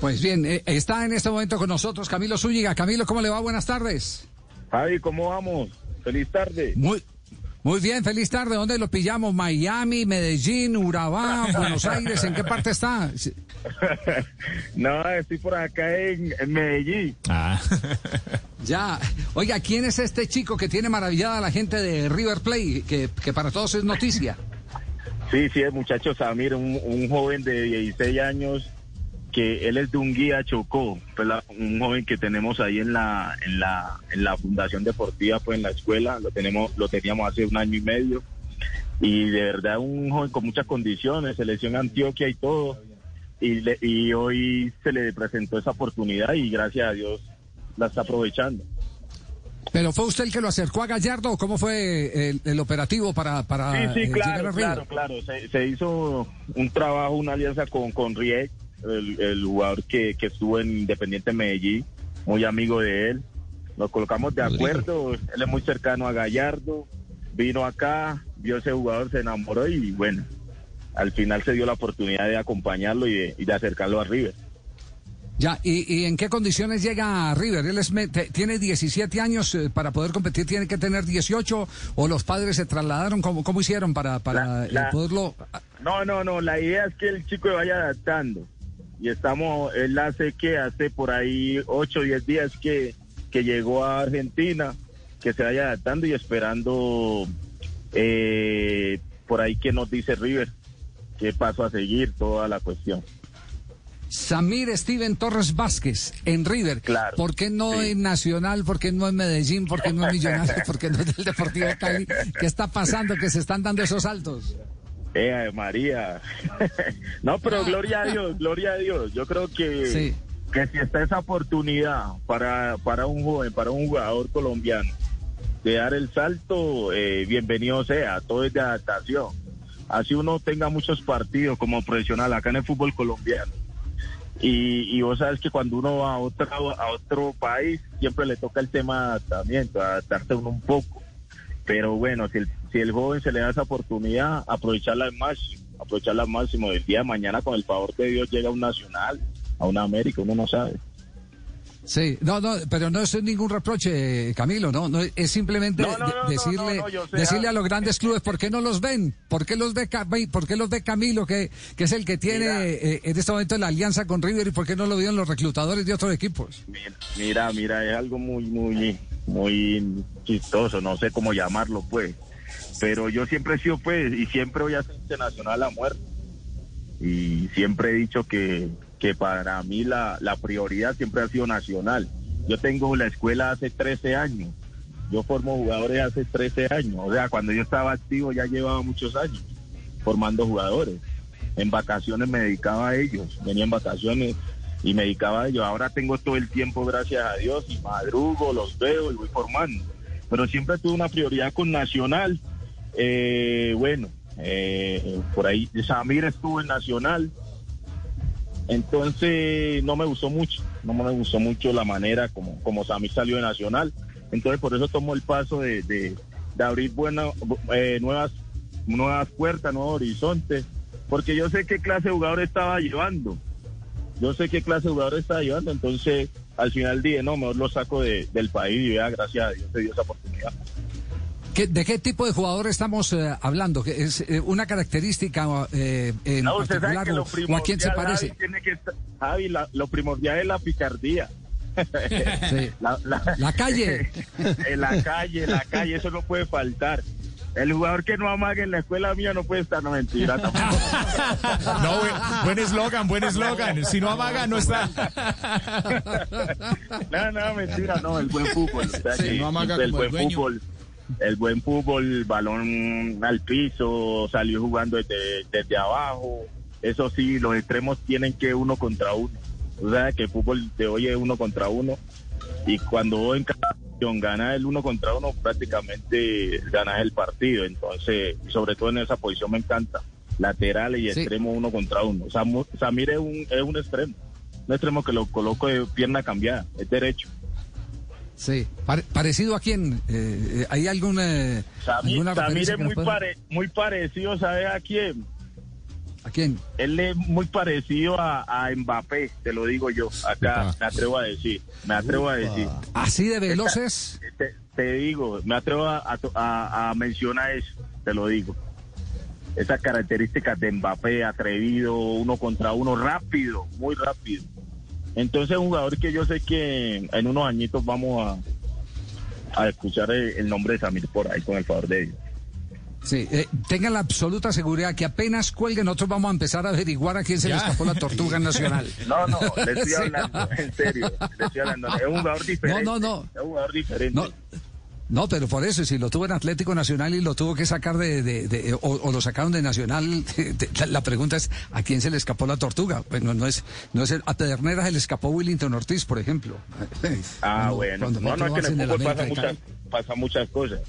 Pues bien, eh, está en este momento con nosotros Camilo Zúñiga. Camilo, ¿cómo le va? Buenas tardes. Javi, ¿cómo vamos? Feliz tarde. Muy, muy bien, feliz tarde. ¿Dónde lo pillamos? Miami, Medellín, Urabá, Buenos Aires. ¿En qué parte está? no, estoy por acá en, en Medellín. Ah. ya. Oiga, ¿quién es este chico que tiene maravillada a la gente de River Plate? Que, que para todos es noticia. Sí, sí, el muchacho Samir, un, un joven de 16 años que él es de un guía Chocó, pues la, un joven que tenemos ahí en la, en la, en la Fundación Deportiva, pues en la escuela, lo tenemos, lo teníamos hace un año y medio, y de verdad un joven con muchas condiciones, selección Antioquia y todo, y, le, y hoy se le presentó esa oportunidad y gracias a Dios la está aprovechando. ¿Pero fue usted el que lo acercó a Gallardo cómo fue el, el operativo para, para sí, sí, eh, claro, llegar a River? claro, claro. Se, se, hizo un trabajo, una alianza con, con Riek, el, el, jugador que, que estuvo en Independiente Medellín, muy amigo de él. Nos colocamos de acuerdo, él es muy cercano a Gallardo, vino acá, vio ese jugador, se enamoró y bueno, al final se dio la oportunidad de acompañarlo y de, y de acercarlo a River. Ya, ¿y, ¿y, en qué condiciones llega a River? Él es, tiene 17 años, eh, para poder competir tiene que tener 18, o los padres se trasladaron, ¿cómo, cómo hicieron para, para La- la- poderlo...? No, no, no, la idea es que el chico vaya adaptando. Y estamos, él hace que hace por ahí 8 o 10 días que, que llegó a Argentina, que se vaya adaptando y esperando eh, por ahí que nos dice River, qué paso a seguir, toda la cuestión. Samir Steven Torres Vázquez en River. Claro, ¿Por qué no sí. en Nacional? ¿Por qué no en Medellín? ¿Por qué no en Millonarios? ¿Por qué no en el Deportivo Cali? ¿Qué está pasando que se están dando esos saltos? Eh, María. no, pero gloria a Dios, gloria a Dios. Yo creo que, Sí. que si está esa oportunidad para, para un joven, para un jugador colombiano, de dar el salto, eh, bienvenido sea, todo es de adaptación. Así uno tenga muchos partidos como profesional acá en el fútbol colombiano. Y, y vos sabes que cuando uno va a otro, a otro país, siempre le toca el tema de adaptamiento, adaptarse uno un poco. Pero bueno, si el, si el joven se le da esa oportunidad, aprovecharla al máximo, aprovecharla al máximo. El día de mañana, con el favor de Dios, llega a un nacional, a una América, uno no sabe. Sí, no, no, pero no es ningún reproche, Camilo, no, no es simplemente No, no, de- no, no, decirle, sé, decirle ah, a los grandes clubes por qué no los ven, por qué los ve, por qué los ve Camilo, que, que es el que tiene Mira. eh, en este momento la alianza con River y por qué no lo vieron los reclutadores de otros equipos. Mira, mira, es algo muy, muy, muy chistoso, no sé cómo llamarlo, pues. Pero yo siempre he sido, pues, y siempre voy a ser internacional a muerte. Y siempre he dicho que, que para mí la, la prioridad siempre ha sido nacional. Yo tengo la escuela hace 13 años. Yo formo jugadores hace 13 años. O sea, cuando yo estaba activo ya llevaba muchos años formando jugadores. En vacaciones me dedicaba a ellos. Venía en vacaciones y me dedicaba a ellos. Ahora tengo todo el tiempo, gracias a Dios, y madrugo, los veo y voy formando. Pero siempre tuve una prioridad con Nacional. Eh, bueno, eh, por ahí Samir estuvo en Nacional. Entonces no me gustó mucho, no me gustó mucho la manera como, como Samir salió de Nacional. Entonces por eso tomó el paso de, de, abrir buenas, eh, nuevas, nuevas puertas, nuevos horizontes, porque yo sé qué clase de jugador estaba llevando. Yo sé qué clase de jugador estaba llevando, entonces al final dije, no, mejor lo saco de- del país y vea, gracias a Dios se dio esa oportunidad. ¿Qué- ¿De qué tipo de jugador estamos eh, hablando? ¿Que ¿Es eh, una característica eh, en No, usted sabe particular que o, lo o a quién se primordial, parece? Javi, tiene que estar- Javi, la- lo primordial es la picardía. Sí. La, la- La calle. en la calle, la calle, eso no puede faltar. El jugador que no amague en la escuela mía no puede estar, no mentira tampoco. No, buen- eslogan, buen eslogan. Si no amaga, no está. No, no, mentira, no, el buen fútbol. o sea, Sí, que no amaga el como el buen dueño. fútbol, el buen fútbol, balón al piso, salió jugando desde, desde abajo, Eso sí, los extremos tienen que uno contra uno. O sea, que el fútbol de hoy es uno contra uno. Y cuando en gana el uno contra uno, prácticamente ganas el partido. Entonces, sobre todo en esa posición me encanta. Lateral y Sí. extremo uno contra uno. Samir es un, es un extremo. Un extremo que lo coloco de pierna cambiada. Es derecho. Sí. Pare- ¿Parecido a quién? Eh, eh, ¿Hay alguna, Samir, alguna Samir es muy, pare- muy parecido, ¿sabes a quién? ¿A quién? Él es muy parecido a, a Mbappé, te lo digo yo. Acá Upa. me atrevo a decir. Me atrevo a decir. ¿Así de veloces? Te, te digo, me atrevo a, a- a- a mencionar eso, te lo digo. Esas características de Mbappé, atrevido, uno contra uno, rápido, muy rápido. Entonces, un jugador que yo sé que en unos añitos vamos a, a escuchar el, el nombre de Samir por ahí, con el favor de Dios. Sí. eh, tengan la absoluta seguridad que apenas cuelguen, nosotros vamos a empezar a averiguar a quién se le Ya. escapó la tortuga nacional. No, no, le estoy Sí. hablando, en serio, le estoy hablando. Es un jugador diferente. No, no, no. Es un jugador diferente. No, no, pero por eso, si lo tuvo en Atlético Nacional y lo tuvo que sacar de, de- de- o, o lo sacaron de Nacional, de- la, pregunta es, ¿a quién se le escapó la tortuga? Pues no, no es, no es el- a Pedernera se le escapó Willington Ortiz, por ejemplo. Ah, Cuando- bueno. cuando No, no, es que en el fútbol pasa muchas, pasa muchas cosas.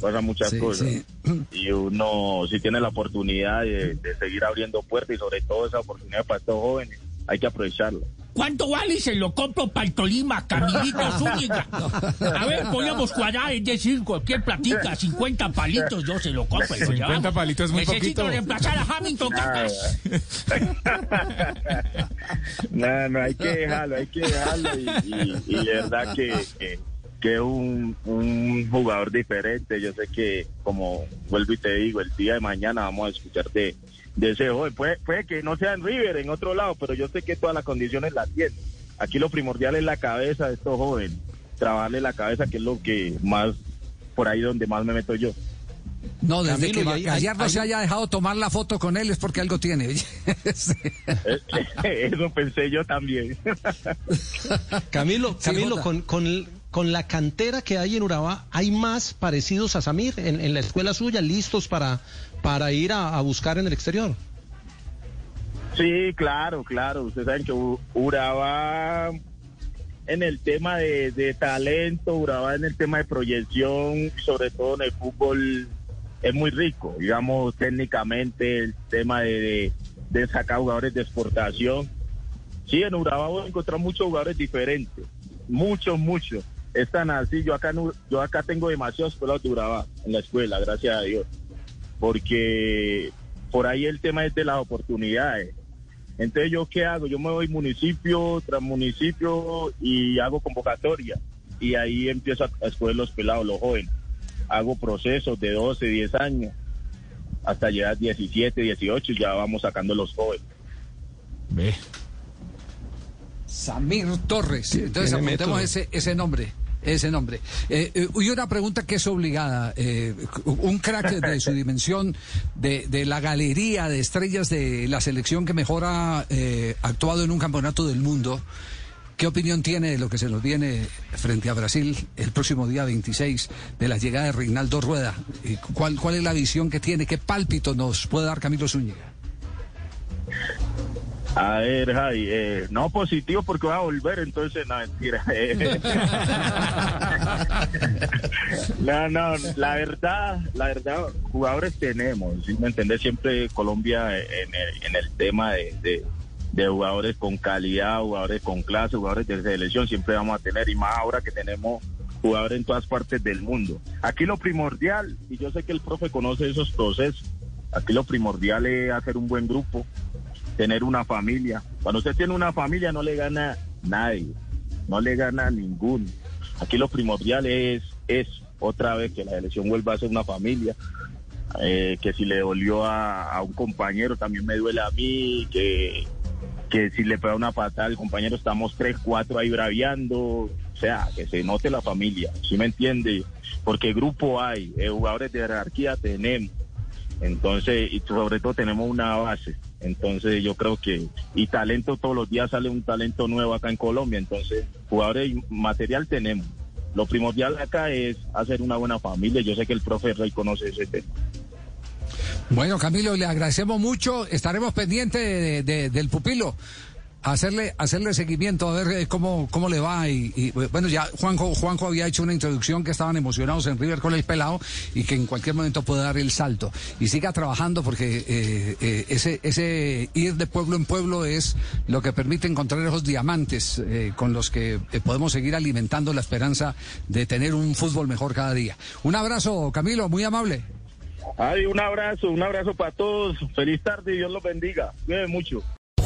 Pasa muchas Sí, cosas. sí. Y uno, si tiene la oportunidad de, de seguir abriendo puertas y sobre todo esa oportunidad para estos jóvenes, hay que aprovecharla. ¿Cuánto vale? Se lo compro para el Tolima, Camilito Zúñiga. A ver, podríamos cuadrar, es decir, cualquier platica, 50 palitos, yo se lo compro. y lo 50 llevamos. palitos es muy Necesito poquito. reemplazar a Hamilton Cacas. no, no, hay que dejarlo, hay que dejarlo y, y, verdad que, que, que es un, un jugador diferente. Yo sé que, como vuelvo y te digo, el día de mañana vamos a escuchar de, de ese joven. Puede, puede que no sea en River, en otro lado, pero yo sé que todas las condiciones las tiene. Aquí lo primordial es la cabeza de estos jóvenes, trabajarle la cabeza, que es lo que más, por ahí donde más me meto yo. No, desde Camilo, que Gallardo hay- se haya dejado tomar la foto con él es porque algo tiene. Sí. Eso pensé yo también. Camilo, Camilo con, con, con la cantera que hay en Urabá, ¿hay más parecidos a Samir en, la escuela suya, listos para, para ir a, buscar en el exterior? Sí, claro, claro. Ustedes saben que Urabá en el tema de, de talento, Urabá en el tema de proyección, sobre todo en el fútbol, es muy rico. Digamos, técnicamente, el tema de, de, de sacar jugadores de exportación. Sí, en Urabá voy a encontrar muchos jugadores diferentes. Muchos, muchos. Es tan así. Yo acá, no- yo acá tengo demasiados pelados de Urabá en la escuela, gracias a Dios. Porque por ahí el tema es de las oportunidades. Entonces, ¿yo qué hago? Yo me voy municipio tras municipio y hago convocatoria. Y ahí empiezo a, a escoger los pelados, los jóvenes. Hago procesos de 12, 10 años, hasta llegar a 17, 18 y ya vamos sacando los jóvenes. Ve. Samir Torres. Entonces apuntemos ese, ese nombre. Ese nombre. Eh, eh, y una pregunta que es obligada. eh, un crack de su dimensión, de, de la galería de estrellas de la selección que mejor ha eh, actuado en un campeonato del mundo. ¿Qué opinión tiene de lo que se nos viene frente a Brasil el próximo día 26 de la llegada de Reinaldo Rueda? ¿Y ¿Cuál, ¿Cuál es la visión que tiene? ¿Qué pálpito nos puede dar Camilo Zúñiga? A ver, Jai, eh, no positivo porque va a volver, entonces no, mentira. No, no, la verdad, la verdad, jugadores tenemos, ¿sí me entendés? Siempre Colombia en el, tema de jugadores con calidad, jugadores con clase, jugadores de selección, siempre vamos a tener, y más ahora que tenemos jugadores en todas partes del mundo. Aquí lo primordial, y yo sé que el profe conoce esos procesos, aquí lo primordial es hacer un buen grupo, tener una familia. Cuando usted tiene una familia no le gana nadie, no le gana ninguno. Aquí lo primordial es, es otra vez que la elección vuelva a ser una familia, eh, que si le dolió a, un compañero también me duele a mí, que, que si le pega una patada al compañero estamos tres, cuatro ahí braviando, o sea, que se note la familia, ¿sí me entiende? Porque grupo hay, eh, jugadores de jerarquía tenemos. Entonces, y sobre todo tenemos una base. Entonces, yo creo que, y talento todos los días sale un talento nuevo acá en Colombia. Entonces, jugadores y material tenemos. Lo primordial acá es hacer una buena familia. Yo sé que el profe Rey conoce ese tema. Bueno, Camilo, le agradecemos mucho. Estaremos pendientes de- de- del pupilo. Hacerle, hacerle seguimiento, a ver eh, cómo, cómo le va. Y, y, bueno, ya Juanjo, Juanjo había hecho una introducción que estaban emocionados en River con el pelado y que en cualquier momento puede dar el salto. Y siga trabajando porque eh, eh, ese, ese ir de pueblo en pueblo es lo que permite encontrar esos diamantes eh, con los que podemos seguir alimentando la esperanza de tener un fútbol mejor cada día. Un abrazo, Camilo, muy amable. Ay, un abrazo, un abrazo para todos. Feliz tarde y Dios los bendiga. Cuídense mucho.